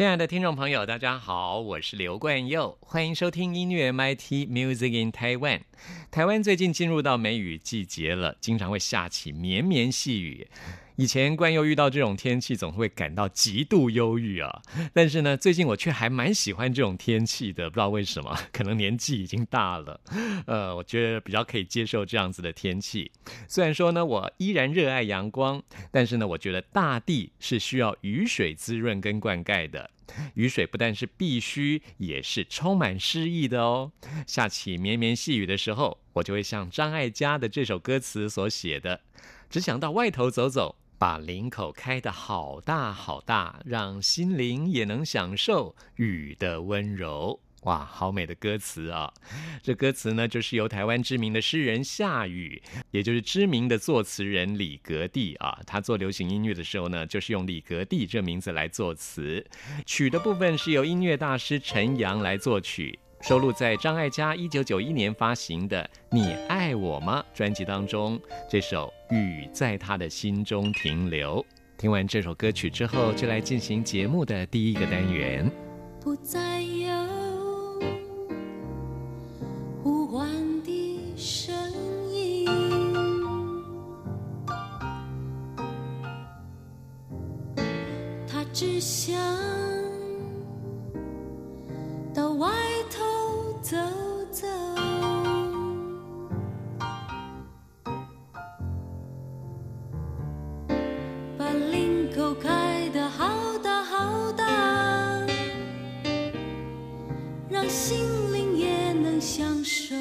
亲爱的听众朋友，大家好，我是刘冠佑，欢迎收听音乐 MIT Music in Taiwan。台湾最近进入到梅雨季节了，经常会下起绵绵细雨。以前冠佑遇到这种天气，总会感到极度忧郁啊。但是呢，最近我却还蛮喜欢这种天气的，不知道为什么，可能年纪已经大了，呃，我觉得比较可以接受这样子的天气。虽然说呢，我依然热爱阳光，但是呢，我觉得大地是需要雨水滋润跟灌溉的。雨水不但是必须，也是充满诗意的哦。下起绵绵细雨的时候，我就会像张艾嘉的这首歌词所写的：“只想到外头走走。”把领口开得好大好大，让心灵也能享受雨的温柔。哇，好美的歌词啊！这歌词呢，就是由台湾知名的诗人夏雨，也就是知名的作词人李格弟啊。他做流行音乐的时候呢，就是用李格弟这名字来作词，曲的部分是由音乐大师陈阳来作曲。收录在张艾嘉一九九一年发行的《你爱我吗》专辑当中，这首《雨在他的心中停留》。听完这首歌曲之后，就来进行节目的第一个单元。不再有呼唤的声音，他只想到外。走走，把领口开得好大好大，让心灵也能享受。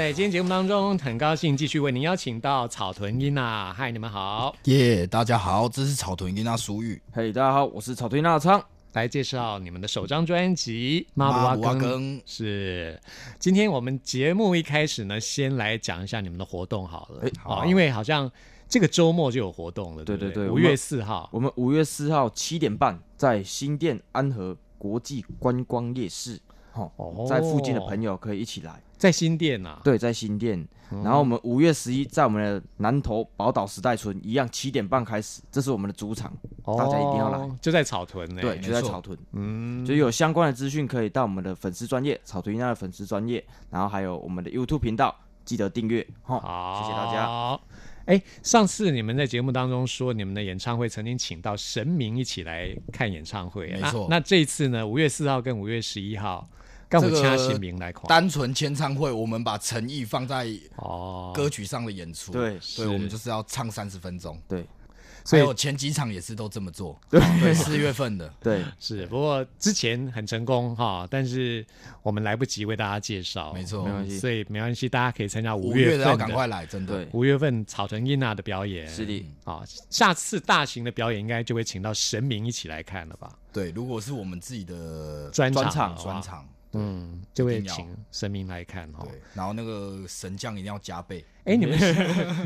在今天节目当中，很高兴继续为您邀请到草屯英娜，嗨，你们好，耶大家好，这是草屯英娜苏玉嘿大家好，我是草屯英娜昌。来介绍你们的首张专辑《妈妈不阿更》。阿更是，今天我们节目一开始呢，先来讲一下你们的活动好了。哎哦，因为好像这个周末就有活动了，对对对对我们月四号。我们五月四号七点半在新店安和国际观光夜市，哦哦在附近的朋友可以一起来。在新店呐、啊，对，在新店。然后我们五月十一在我们的南投宝岛时代村，一样七点半开始，这是我们的主场，大家一定要来。哦就在草屯呢。对，就在草屯。嗯，就有相关的资讯可以到我们的粉丝专业草屯一娜的粉丝专业，然后还有我们的 YouTube 频道，记得订阅。哈，好，谢谢大家。好，哎，上次你们在节目当中说，你们的演唱会曾经请到神明一起来看演唱会，没错那那这一次呢，五月四号跟五月十一号，这个掐神明来看。单纯签唱会，我们把诚意放在哦，歌曲上的演出。对所以，我们就是要唱三十分钟。对所以还有前几场也是都这么做。对，四月份的。对，是，不过之前很成功哈，但是我们来不及为大家介绍，没错没关系所以没关系，大家可以参加五月份要赶快来，真的对。五月份草屯英娜的表演是的，啊，下次大型的表演应该就会请到神明一起来看了吧？对，如果是我们自己的专场专场，嗯，就会请神明来看哈。对，然后那个神将一定要加倍。哎，你们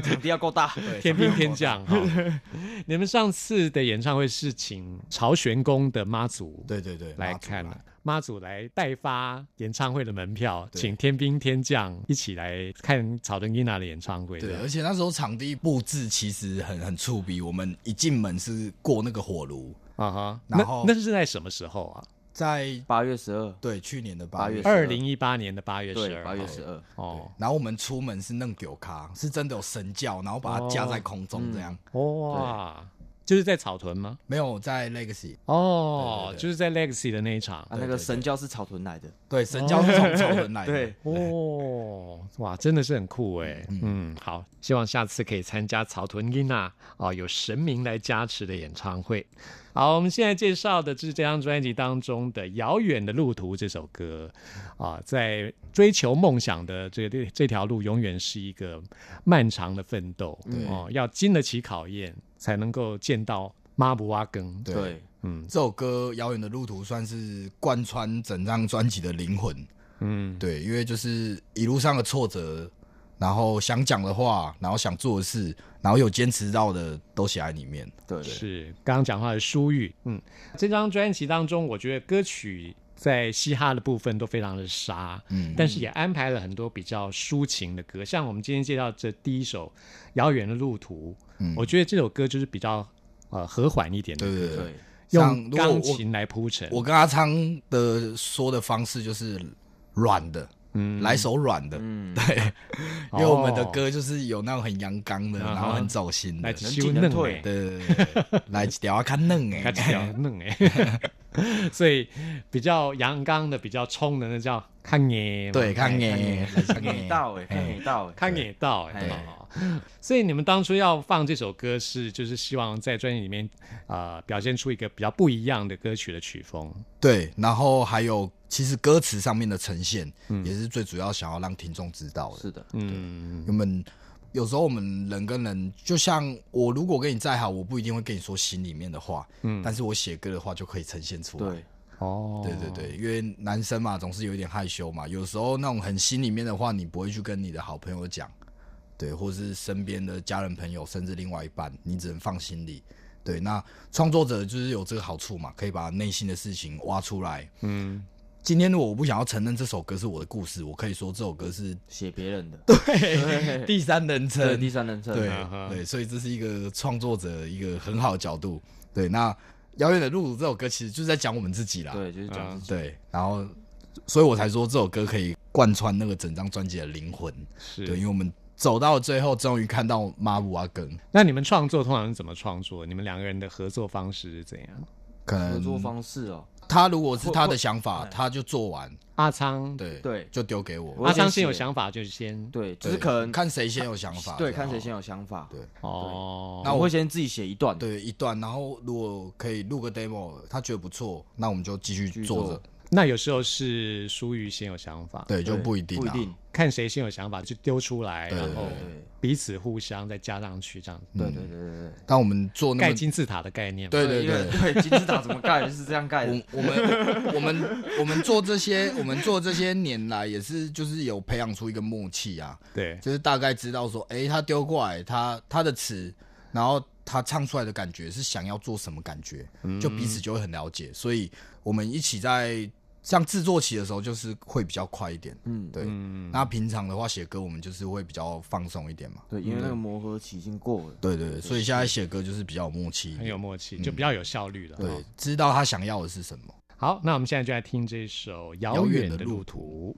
场 地要够大。对，天兵天将哈，你们上次的演唱会是请朝玄宫的妈祖对对对，来看了，妈祖来代发演唱会的门票，请天兵天将一起来看草屯英娜的演唱会。对，而且那时候场地布置其实很很触鼻，我们一进门是过那个火炉，啊哈，然后那那是在什么时候啊？在八月十二，对去年的八月八月12二。零一八年的八月十，二，八月十二。哦。然后我们出门是弄酒咖，是真的有神教，然后把它架在空中这样，哇，就是在草屯吗？没有在 Legacy，哦，就是在 Legacy 的那一场。啊，那个神教是草屯来的。对，神教是从草屯来的，对。哦，哇，真的是很酷哎。嗯，好，希望下次可以参加草屯英娜哦，有神明来加持的演唱会。好，我们现在介绍的是这张专辑当中的《遥远的路途》这首歌。啊，在追求梦想的这个这条路，永远是一个漫长的奋斗。哦，要经得起考验，才能够见到妈不挖根。对。对，嗯。这首歌《遥远的路途》算是贯穿整张专辑的灵魂。嗯，对，因为就是一路上的挫折，然后想讲的话，然后想做的事，然后有坚持到的，都写在里面。对对，是刚刚讲话的舒玉，嗯，这张专辑当中，我觉得歌曲在嘻哈的部分都非常的沙，嗯，但是也安排了很多比较抒情的歌，像我们今天介绍这第一首《遥远的路途》，嗯。我觉得这首歌就是比较呃和缓一点的。歌，对对对。用钢琴来铺陈，我跟阿昌的说的方式就是软的，嗯。来手软的，嗯，对，哦。因为我们的歌就是有那种很阳刚的，然后很走心的，来对能修嫩进能退。哎，对对，对来一条看嫩哎，嫩哎，所以比较阳刚的、比较冲的那叫看眼，对，看看眼看没到哎，看没到哎，看也到哎、所以你们当初要放这首歌是，就是希望在专辑里面啊、呃表现出一个比较不一样的歌曲的曲风。对，然后还有其实歌词上面的呈现，嗯。也是最主要想要让听众知道的。是的，嗯，我们有时候我们人跟人，就像我如果跟你再好，我不一定会跟你说心里面的话，嗯但是我写歌的话就可以呈现出来。对，哦，对对对，因为男生嘛，总是有点害羞嘛，有时候那种很心里面的话，你不会去跟你的好朋友讲，对，或是身边的家人朋友，甚至另外一半，你只能放心里。对，那创作者就是有这个好处嘛，可以把内心的事情挖出来。嗯，今天如果我不想要承认这首歌是我的故事，我可以说这首歌是写别人的，对第三人对，称，第三人称，对对，所以这是一个创作者一个很好的角度。对，那《遥远的路途》这首歌其实就是在讲我们自己啦。对，就是讲自己，对，然后所以我才说这首歌可以贯穿那个整张专辑的灵魂。是。对，因为我们走到最后，终于看到马布阿根，那你们创作通常是怎么创作？你们两个人的合作方式是怎样？可能合作方式哦，他如果是他的想法，他就做完，阿昌，对对。就丢给我。阿昌先有想法，就先对，只是可能看谁先有想法，对，看谁先有想法。对。哦。那我会先自己写一段，对一段，然后如果可以录个 demo，他觉得不错，那我们就继续做着。那有时候是疏于先有想法，对，就不一定啊。不一定。看谁先有想法就丢出来，然后彼此互相再加上去，这样对对对对对。当我们做那盖，金字塔的概念。对对对，对，金字塔怎么盖？是这样盖的。我。我们我们我们做这些，我们做这些年来也是就是有培养出一个默契啊，对。就是大概知道说，哎，他丢过来，他他的词，然后他唱出来的感觉是想要做什么感觉，就彼此就会很了解，所以我们一起在像制作期的时候，就是会比较快一点，嗯，对。嗯，那平常的话写歌，我们就是会比较放松一点嘛。对，因为那个磨合期已经过了。对对对，所以现在写歌就是比较有默契，很有默契，就比较有效率了。对，知道他想要的是什么。好，那我们现在就来听这首《遥遥远的路途》。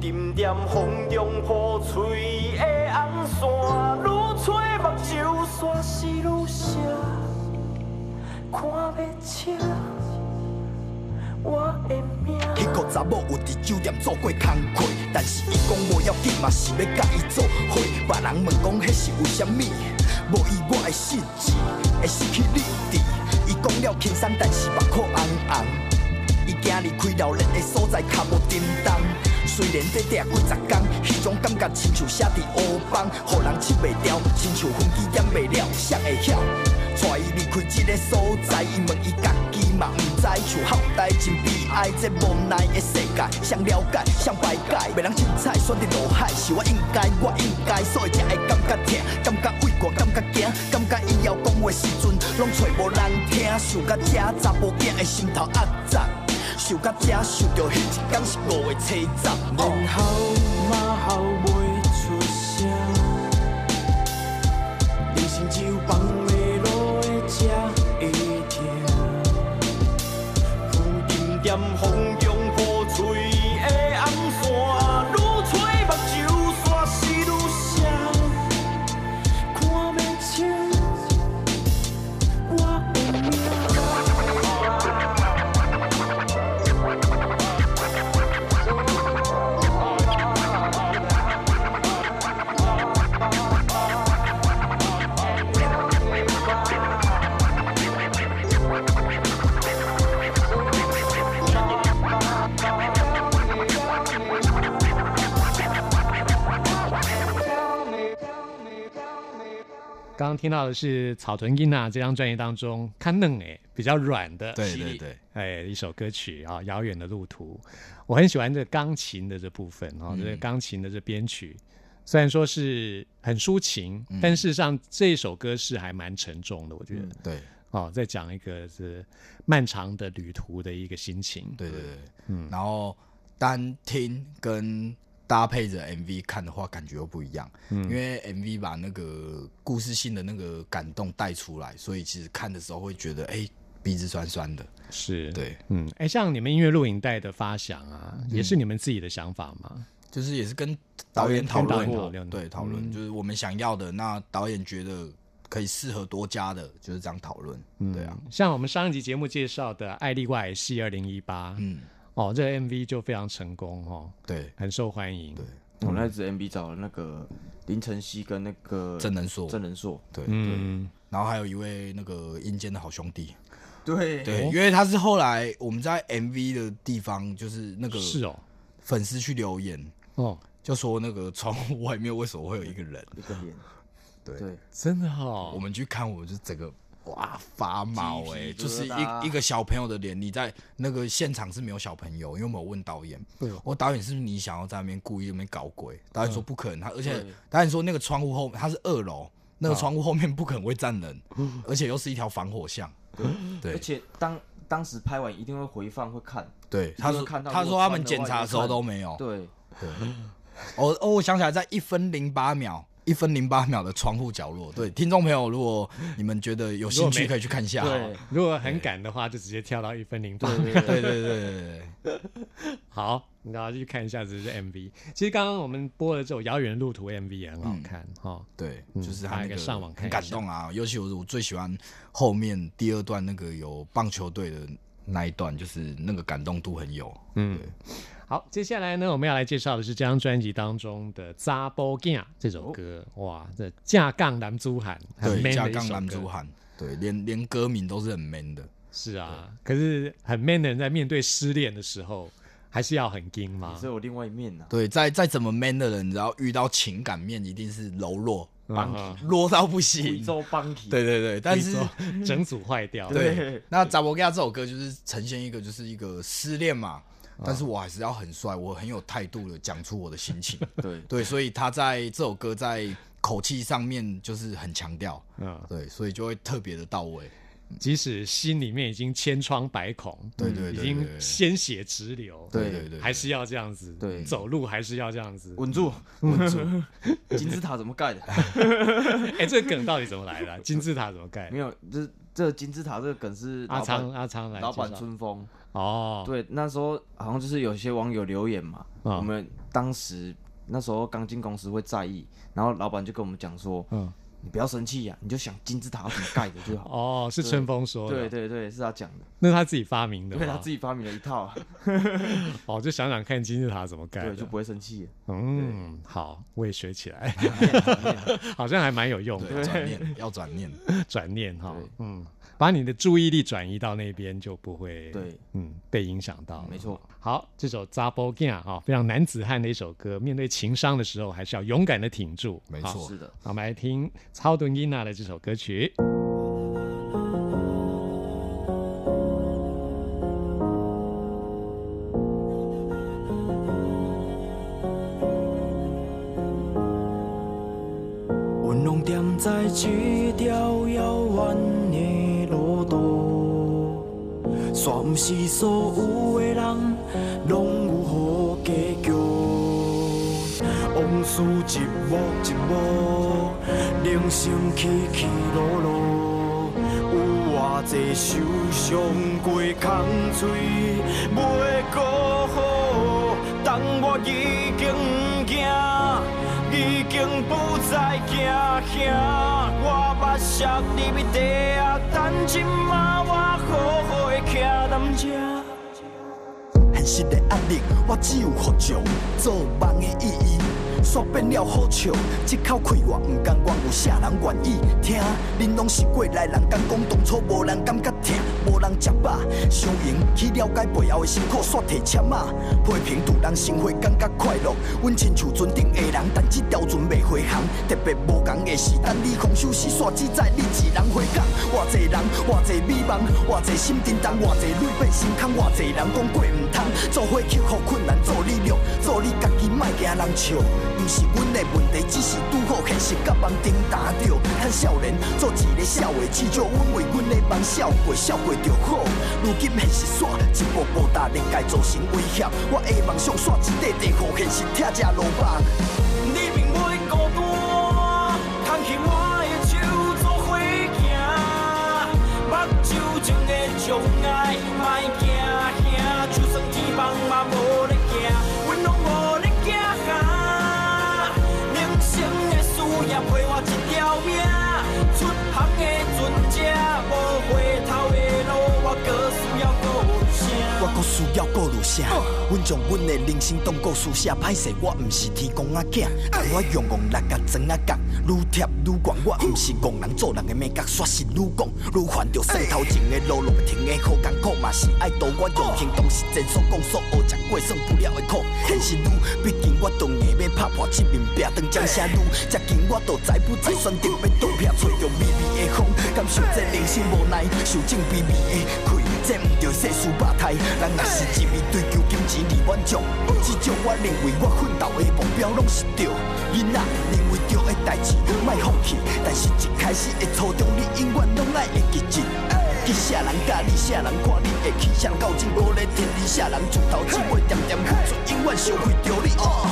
沉在风中破碎的红线，愈吹目睭煞是愈涩，看要清我的命。迄个查某有伫酒店做过工课，但是伊讲无要紧嘛，是要甲伊做伙。别人问讲迄是为虾米？无伊我的失志，会失去理智。伊讲了轻松，但是目眶红红。伊今日开热烈的所在，脚无震动。虽然短短几十天，迄种感觉亲像写伫乌邦，互人拭袂掉，亲像飞机掩袂了，谁会晓？带伊离开这个所在，伊问伊家己嘛毋知，像后代真悲哀，这无奈的世界，谁了解，谁排解，袂人凊彩选择落海，是我应该，我应该，所以才会感觉疼，感觉畏寒，感觉惊，感觉以后讲话时阵，拢找无人听，想到这查某囝的心头压杂，想到这，想到迄一天是五月初十，哦然后嘛后听到的是草屯英娜这张专辑当中看嫩哎比较软的，对对对，哎一首歌曲啊，《遥远的路途》，我很喜欢这钢琴的这部分啊，嗯。这个钢琴的这编曲，虽然说是很抒情，嗯。但事实上这首歌是还蛮沉重的，我觉得。对。哦，在讲一个是漫长的旅途的一个心情，对对对，嗯，然后单听跟搭配着 MV 看的话，感觉又不一样，嗯，因为 MV 把那个故事性的那个感动带出来，所以其实看的时候会觉得，哎、鼻子酸酸的，是，对，嗯，哎，像你们音乐录影带的发想啊，也是你们自己的想法吗？就是也是跟导演讨导论演讨论。对，讨论就是我们想要的，那导演觉得可以适合多加的，就是这样讨论。对啊，像我们上一集节目介绍的《艾丽外系二零一八》，嗯，哦，这个 MV 就非常成功哦，对，很受欢迎。对。我那支 MV 找了那个林晨曦跟那个郑能硕。郑能硕，对，嗯，然后还有一位那个阴间的好兄弟，对。对，因为他是后来我们在 MV 的地方，就是那个是哦，粉丝去留言，哦，就说那个窗户外面为什么会有一个人？一个脸，对，对，真的哈，我们去看，我就整个哇发毛哎、就是一一个小朋友的脸，你在那个现场是没有小朋友，因为我问导演，我导演是不是你想要在那边故意那边搞鬼？导演说不可能，他而且对导演说那个窗户后他是二楼，那个窗户后面不可能会站人，而且又是一条防火巷，对。而且当当时拍完一定会回放会看，对，他说看到他说他们检查的时候都没有，对，哦哦，我想起来，在一分零八秒。一分零八秒的窗户角落，对听众朋友，如果你们觉得有兴趣，可以去看一下。对如果很赶的话，就直接跳到一分零八。对对对对对 好，然后去看一下这是 MV。其实刚刚我们播的这首《遥远的路途》MV 也很好看哈。对，嗯就是他那个上网看很感动啊，尤其我我最喜欢后面第二段那个有棒球队的那一段，就是那个感动度很有。嗯，好，接下来呢，我们要来介绍的是这张专辑当中的《扎波镜》这首歌。哇，这架杠男珠喊，很对，man 加杠的一首歌男主喊，对，连连歌名都是很 man 的。是啊，可是很 man 的人在面对失恋的时候，还是要很硬吗也？是我另外一面啊，对，再再怎么 man 的人，只要遇到情感面，一定是柔弱，嗯弱到不贵行。州邦体，对对对，但是 整组坏掉。对，那《扎波亚》这首歌就是呈现一个就是一个失恋嘛，但是我还是要很帅，我很有态度的讲出我的心情。对对，所以他在这首歌在口气上面就是很强调，嗯，对，所以就会特别的到位。即使心里面已经千疮百孔，对对对已经鲜血直流，对对对，还是要这样子，对走路还是要这样子。稳住，稳住。金字塔怎么盖的？哎，这个梗到底怎么来的啊？金字塔怎么盖没？有，这这金字塔这个梗是阿昌阿昌来老板春风，哦，对，那时候好像就是有些网友留言嘛，哦我们当时那时候刚进公司会在意，然后老板就跟我们讲说，嗯，你不要生气呀，你就想金字塔要怎么盖的就好。哦，是春风说的，对对对，是他讲的，那是他自己发明的吗，对他自己发明了一套，哦，就想想看金字塔怎么盖的，对，就不会生气。嗯，好，我也学起来，好像还蛮有用对，的。转念要转念。转念哈，嗯，把你的注意力转移到那边，就不会对，嗯被影响到。没错。好，这首《扎波 g 哈，非常男子汉的一首歌，面对情伤的时候，还是要勇敢的挺住。好没错是的，我们来听超顿伊娜的这首歌曲。煞毋是所有的人拢有好结局。往事一幕一幕，人生起起落落，有偌济受伤过空嘴袂过好，当我已经不惊。已经不再惊吓，我捌识你的地啊，但今嘛我好好的徛踮这。现实的压力，我只有服从，做梦的意义。煞变了好笑，一口气我毋甘愿有啥人愿意听？恁拢是过来人，敢讲当初无人感觉，人食饱，相迎去了解背后的辛苦，煞提签啊，批评拄人生活感觉快乐。阮亲像船顶的人，但这条船未回航，特别无共的是，等你空休息煞只在你一人回港。偌济人，偌济美梦，偌济心沉重，偌济泪变心空，偌济人讲过毋通，做伙克服困难，做力量，做，人笑。不是阮的问题，只是拄好现实甲梦顶打着。趁少年做一个少爷，至少阮为阮的梦笑过，笑过就好。如今现实煞一步步踏入界造成威胁，我的梦想煞一块地，互现实拆这落棒。你并袂孤单，牵起我的手做伙行，目睭中的障碍，要顾虑啥？阮将阮的人生当故事写，歹势我毋是天公仔囝，但我用戆力甲装啊角，愈贴愈悬。我毋是戆人做人的面角，煞是愈讲愈烦着算头前的路路袂停的好艰苦嘛是爱度。我用行动实践所讲所学，食过算不了的苦。现实愈，毕竟我当硬要拍破这面壁，当掌声愈，接近我都再不再选择要倒撇，找着微微的风，感受这人生无奈，受尽卑微的亏。这毋着世事百态，人若是一味追求金钱而满足，至少我认为我奋斗的目标拢是对。囡仔认为对的代志，莫放弃。但是一开始的初衷，你永远拢爱会记住。去啥人教你，啥人看你会气，啥人到真无咧天理，啥人自头只会点点付出，永远伤害着你。哦，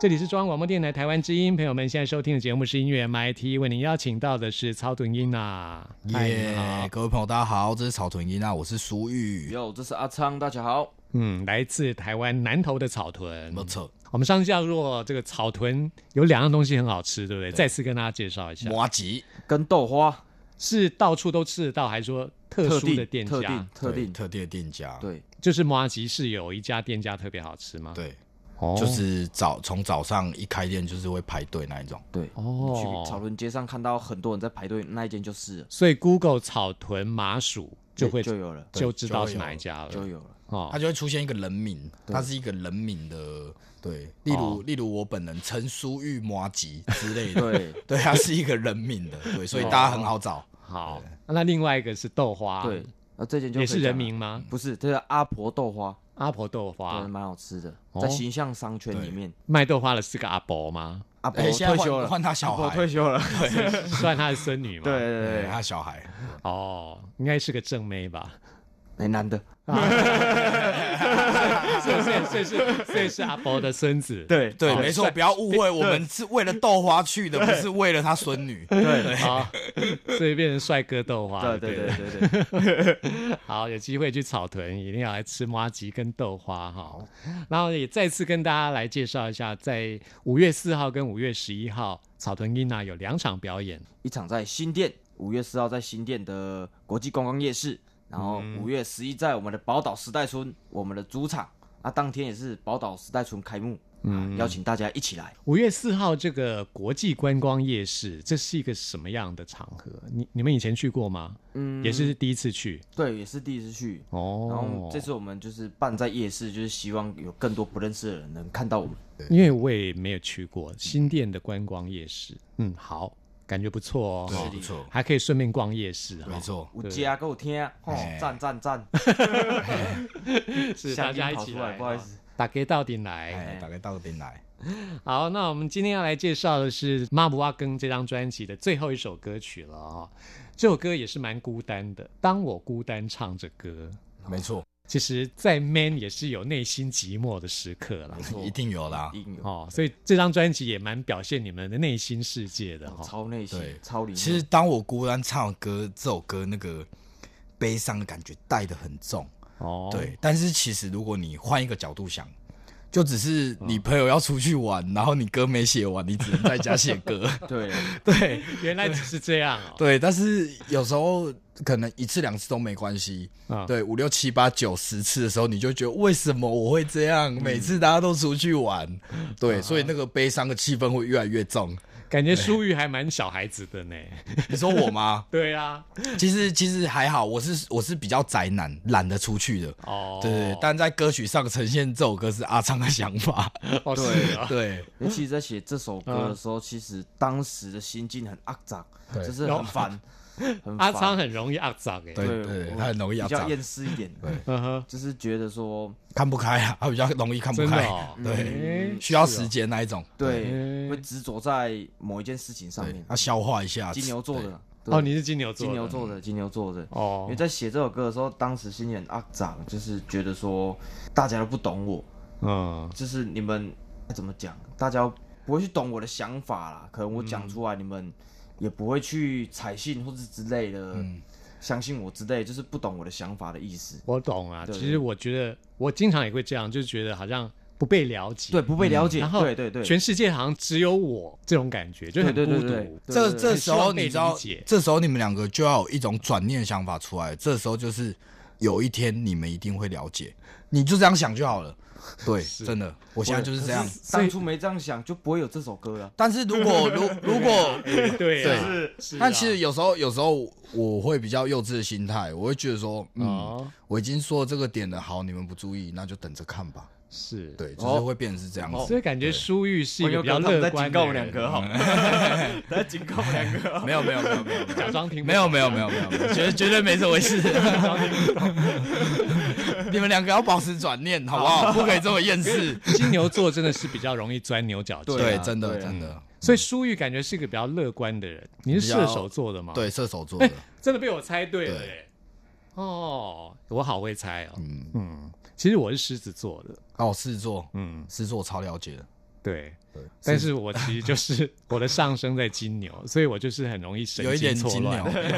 这里是中央广播电台台湾之音，朋友们现在收听的节目是音乐 MIT，为您邀请到的是曹屯英娜。耶！各位朋友，大家好，这是草屯音啊，我是苏玉，哟，这是阿昌，大家好。嗯，来自台湾南投的草屯。没错，我们上次叫做这个草屯有两样东西很好吃，对不对？再次跟大家介绍一下，麻吉跟豆花是到处都吃得到，还是说特殊的店家特定？特定对特定的店家，对，就是麻吉是有一家店家特别好吃吗？，对，哦。就是早从早上一开店就是会排队那一种，对，哦。去草屯街上看到很多人在排队，那一间就是了。所以 Google 草屯麻薯就会就有了，就知道是哪一家了。就有了。哦。它就会出现一个人名，它是一个人名的，对，例如例如我本人陈淑玉麻吉之类的，对对，它是一个人名的，对，所以大家很好找。好，那另外一个是豆花，对，，那这间就也是人名吗？不是，这是阿婆豆花，阿婆豆花对，蛮好吃的，哦在形象商圈里面，卖豆花的是个阿伯吗？阿婆哎现在退休了，换他小阿婆孩退休了，算他的孙女吗？对，对对，对他小孩，哦，应该是个正妹吧？对，哎，男的，所以所以所以是所以是阿伯的孙子。对对，哦没错，不要误会，我们是为了豆花去的，不是为了他孙女。对好，所以变成帅哥豆花。对对了对对对，好，有机会去草屯一定要来吃麻吉跟豆花哈。然后也再次跟大家来介绍一下，在五月四号跟五月十一号，草屯英娜有两场表演。一场在新店，五月四号在新店的国际观光夜市，然后嗯五月十一在我们的宝岛时代村，我们的主场，啊，当天也是宝岛时代村开幕，嗯，邀请大家一起来。五月四号这个国际观光夜市，这是一个什么样的场合？你你们以前去过吗？嗯，也是第一次去对，也是第一次去。哦。然后这次我们就是办在夜市，就是希望有更多不认识的人能看到我们。因为我也没有去过新店的观光夜市，嗯，好，感觉不错哦，对，不错，还可以顺便逛夜市哈，没错。有家给我听，哦哎，赞赞赞！是大家一起来，不好意思。打给到底来。打给到店来，好，那我们今天要来介绍的是《妈不阿更》这张专辑的最后一首歌曲了啊、这首歌也是蛮孤单的，当我孤单唱着歌，没错，其实，再 Man 也是有内心寂寞的时刻了。一定有啦。一定有，哦，所以这张专辑也蛮表现你们的内心世界的哈、超内心，超灵。其实当我孤单唱歌这首歌，那个悲伤的感觉带的很重。哦，对，但是其实如果你换一个角度想，就只是你朋友要出去玩，然后你歌没写完，你只能在家写歌。对，对原来只是这样哦。对，但是有时候可能一次两次都没关系。啊对，五六七八九十次的时候，你就觉得为什么我会这样？每次大家都出去玩，对，所以那个悲伤的气氛会越来越重。感觉舒玉还蛮小孩子的呢。你说我吗？对啊，其实其实还好，我是我是比较宅男，懒得出去的。哦，对对，但在歌曲上呈现这首歌是阿昌的想法。哦对啊，对，尤其是在写这首歌的时候，其实当时的心境很肮脏，就是很烦。很阿烦昌很容易阿脏哎，对对，他很容易要长，比较厌世一点，嗯哼，就是觉得说，看不开啊，他比较容易看不开，对，哎需要时间那一种，对，嗯会执着在某一件事情上面，。对要消化一下。金牛座的，哦，你是金牛座，金牛座的，金牛座的。哦。因哦为，在写这首歌的时候，当时心里很肮脏，就是觉得说大家都不懂我，嗯，就是你们怎么讲，大家不会去懂我的想法啦。可能我嗯。讲出来，你们也不会去采信或是之类的，嗯相信我之类，就是不懂我的想法的意思。我懂啊。其实我觉得我经常也会这样，就是觉得好像不被了解，对，不被了解，然后对对对，全世界好像只有我这种感觉，就很孤独。对对对对这这时候你知道，这时候你们两个就要有一种转念想法出来。这时候就是有一天你们一定会了解，你就这样想就好了。对，真的，我现在就是这样。当初没这样想，就不会有这首歌了。但是如果 如如果对啊。对。是啊。但其实有时候，有时候我会比较幼稚的心态，我会觉得说，嗯，哦。我已经说这个点了，好，你们不注意，那就等着看吧。是，对，就是会变成是这样子。所以感觉舒玉是一个比较乐观的警告我们两个哈，在警告我们两个。没有没有没有没有假装听不没有没有没有没有，没有。绝绝对没这回事。你们两个要保持转念，好不好？不可以这么厌世。金牛座真的是比较容易钻牛角尖，对真的真的，所以舒玉感觉是一个比较乐观的人。你是射手座的吗？，对射手座哎的，，真的被我猜对了对耶！哦，我好会猜哦。嗯，嗯，其实我是狮子座的，哦，狮子座，嗯，狮子座我超了解的。对。对，但是我其实就是 我的上升在金牛，所以我就是很容易神有一点经错乱金牛。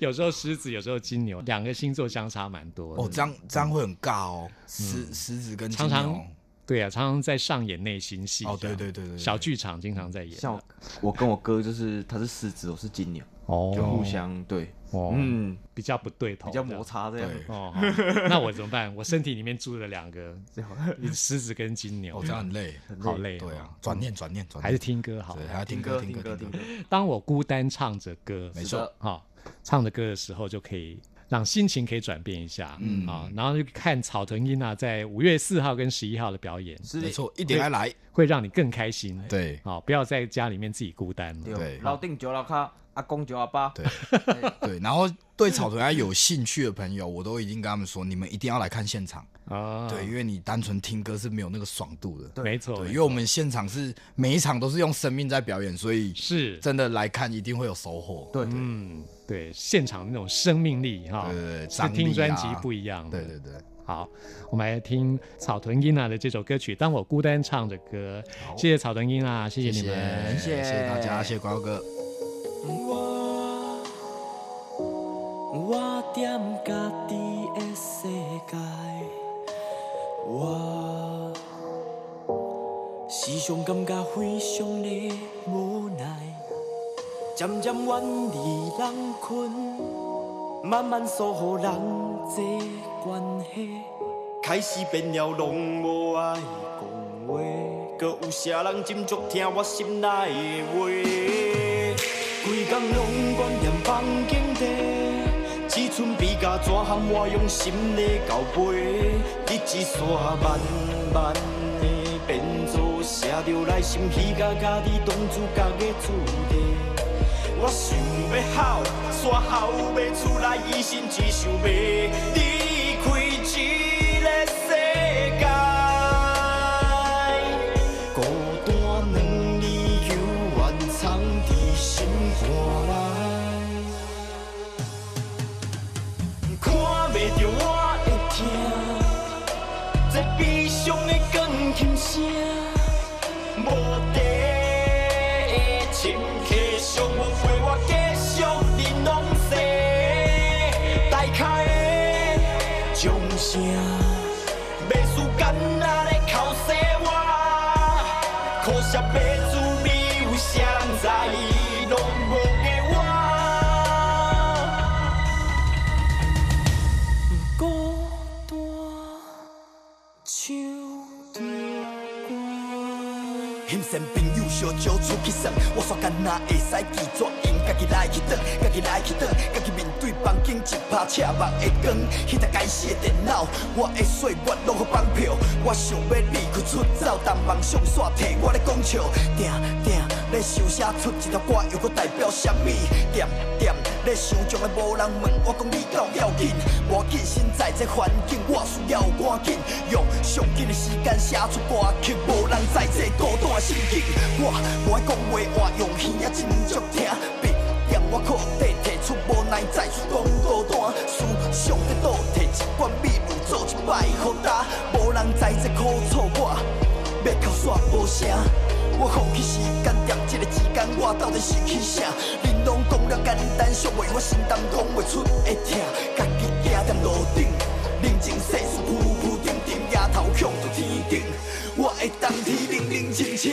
有时候狮子，有时候金牛，两个星座相差蛮多的。哦，这样这样会很尬哦。狮狮子跟金常常牛，对啊，常常在上演内心戏。哦对对对对对小剧场经常在演。像我我跟我哥就是他是狮子，我是金牛，哦就互相对，哦，嗯，比较不对头，比较摩。擦这样。哦，那我怎么办？我身体里面住了两个 狮子跟金牛哦，，这样很累。好累。对啊，，转念转念转，还是听歌好对，。还要听听歌听歌听歌听歌歌听歌。，当我孤单唱着歌，没错，好，唱着歌的时候就可以让心情可以转变一下，嗯啊，然后就看草屯英娜，在五月四号跟十一号的表演，是，没错，一点。会让你更开心。，对好，不要在家里面自己孤单了。对老定九老卡，阿公九阿爸，对 对，然后对草屯爱有兴趣的朋友，我都已经跟他们说，你们一定要来看现场。啊，对，因为你单纯听歌是没有那个爽度的。没错，对，因为我们现场是每一场都是用生命在表演，所以是真的来看一定会有收获。对嗯，对，现场那种生命力哈，对对对是听专辑啊不一样的。对对对，好，我们来听草屯英娜的这首歌曲《当我孤单唱着歌》。谢谢草屯英娜，谢谢谢你们，谢谢。谢大家，谢谢瓜哥。我我踮家己的世界，我时常感觉非常的无奈，渐渐远离人群，慢慢疏忽人这关系，开始变了拢无爱讲话，搁有啥人斟酌听我心内的话？规工拢关念放境地，只剩笔甲纸含我用心的交背，日子线慢慢的变做写着内心虚甲家己当主角的主题。我想要哭，煞好要出来，一心只想要离开这个世界。孤单两字犹原藏在心肝内，看袂着我的疼，这悲伤的钢琴声，无底的心刻伤，我陪我继续忍拢西，大开的掌声。袂输干那咧哭死我，可惜朋友小招出去耍，我煞干那会使记住家己来去转，家己来去转，家己面对房间一拍赤目的光，迄台该死的电脑，我的岁月拢好放票，我想要离开出走，但梦想煞替我咧讲笑，定定咧想写出一条歌，又搁代表什么？点点咧想将来无人问我讲你够要紧，无紧身在这环境，我需要赶紧用上紧的时间写出歌曲，无人在这孤单的心境。我无爱讲话，我用耳仔真足听，我靠底提出无奈再出讲孤单，思想在倒摕一罐秘密做一摆好打，无人在这苦楚我，要哭煞无声。我放弃时间，点这个之间，我到底失去啥？恁拢讲了简单，俗话我心胆讲袂出会疼，家己行在路顶，认真世事浮浮沉沉，抬头向着天顶，我会当天冷冷清清。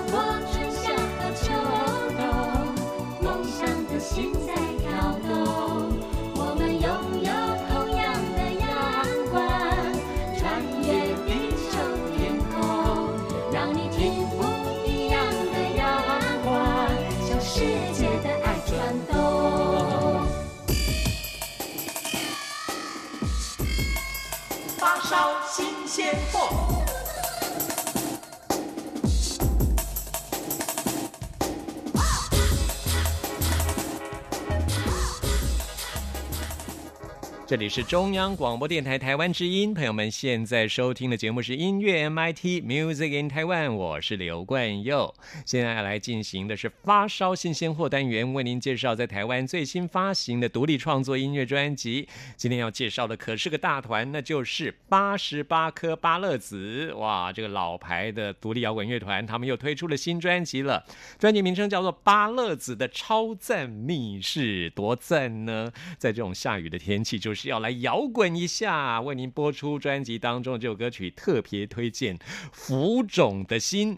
这里是中央广播电台台湾之音，朋友们现在收听的节目是音乐 MIT Music in Taiwan，我是刘冠佑。现在要来进行的是发烧新鲜货单元，为您介绍在台湾最新发行的独立创作音乐专辑。今天要介绍的可是个大团，那就是八十八颗芭乐子。哇，这个老牌的独立摇滚乐团，他们又推出了新专辑了。专辑名称叫做《芭乐子的超赞密室》，多赞呢！在这种下雨的天气，就是是要来摇滚一下。为您播出专辑当中这首歌曲，特别推荐《浮肿的心》。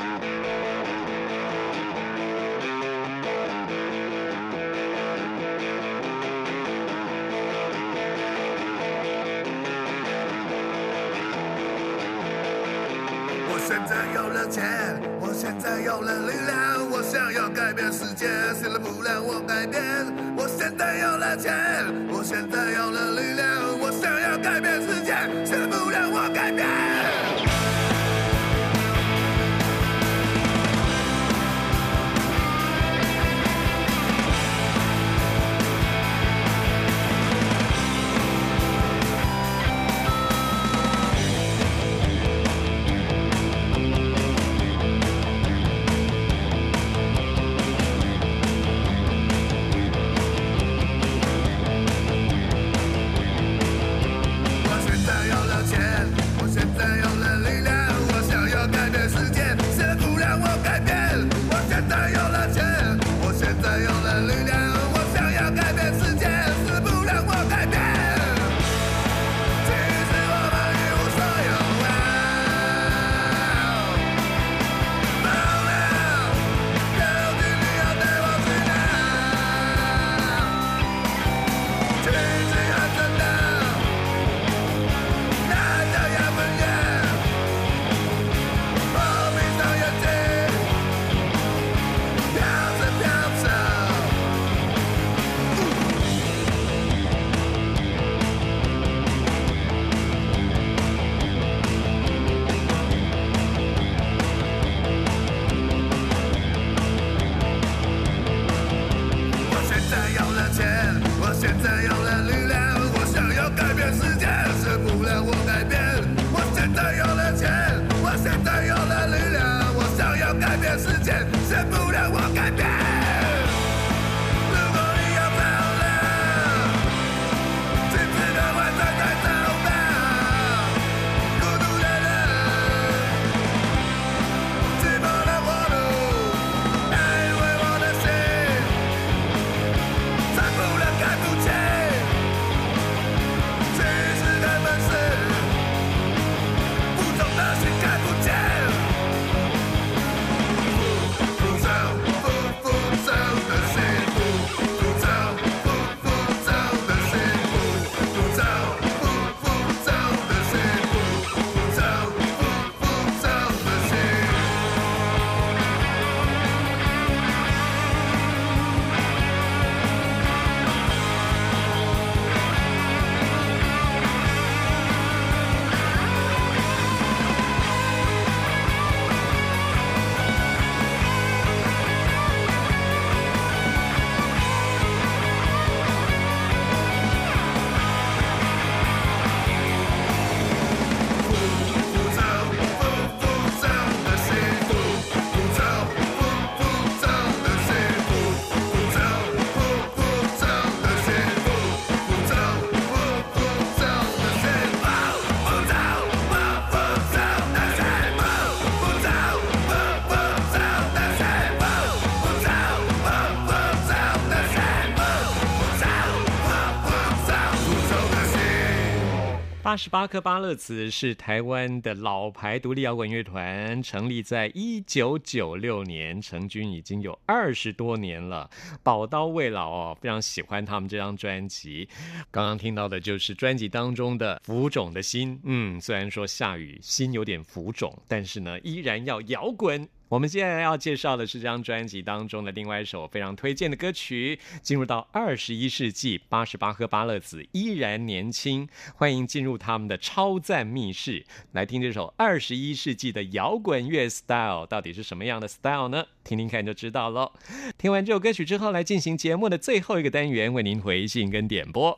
八十八颗巴勒茨是台湾的老牌独立摇滚乐团，成立在一九九六年，成军已经有二十多年了。宝刀未老哦，非常喜欢他们这张专辑。刚刚听到的就是专辑当中的《浮肿的心》。嗯，虽然说下雨，心有点浮肿，但是呢，依然要摇滚。我们接下来要介绍的是这张专辑当中的另外一首非常推荐的歌曲。进入到二十一世纪，八十八和巴勒子依然年轻，欢迎进入他们的超赞密室，来听这首二十一世纪的摇滚乐 style 到底是什么样的 style 呢？听听看就知道喽。听完这首歌曲之后，来进行节目的最后一个单元，为您回信跟点播。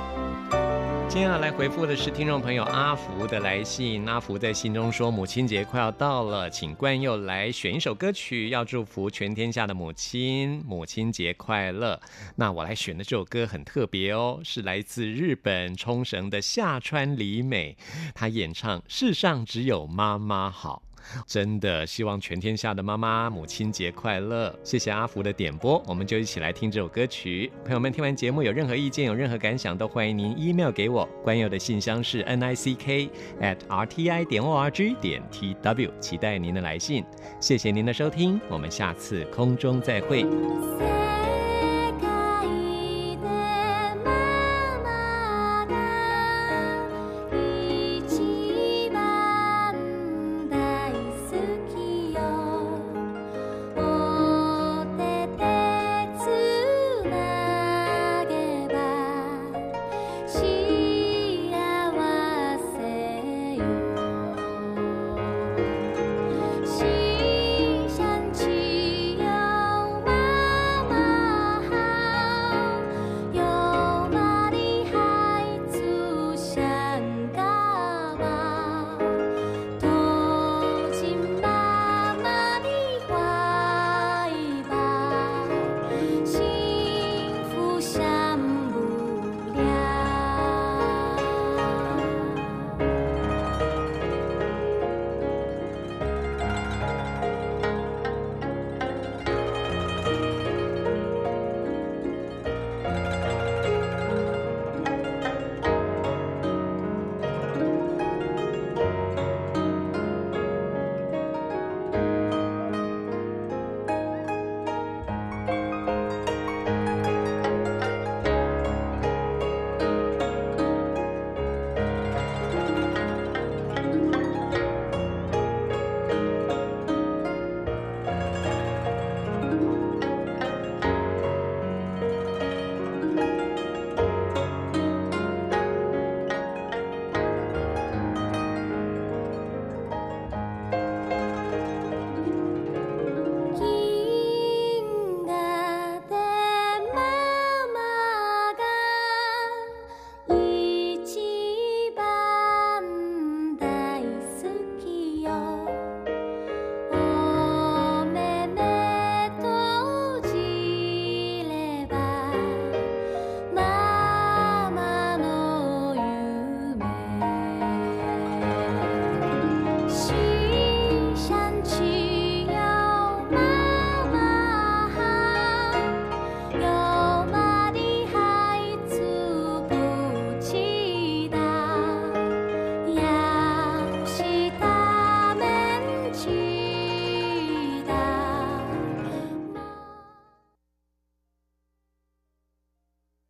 接下来回复的是听众朋友阿福的来信。阿福在信中说：“母亲节快要到了，请冠佑来选一首歌曲，要祝福全天下的母亲，母亲节快乐。”那我来选的这首歌很特别哦，是来自日本冲绳的下川里美，她演唱《世上只有妈妈好》。真的希望全天下的妈妈母亲节快乐！谢谢阿福的点播，我们就一起来听这首歌曲。朋友们听完节目有任何意见、有任何感想，都欢迎您 email 给我。关佑的信箱是 n i c k at r t i 点 o r g 点 t w，期待您的来信。谢谢您的收听，我们下次空中再会。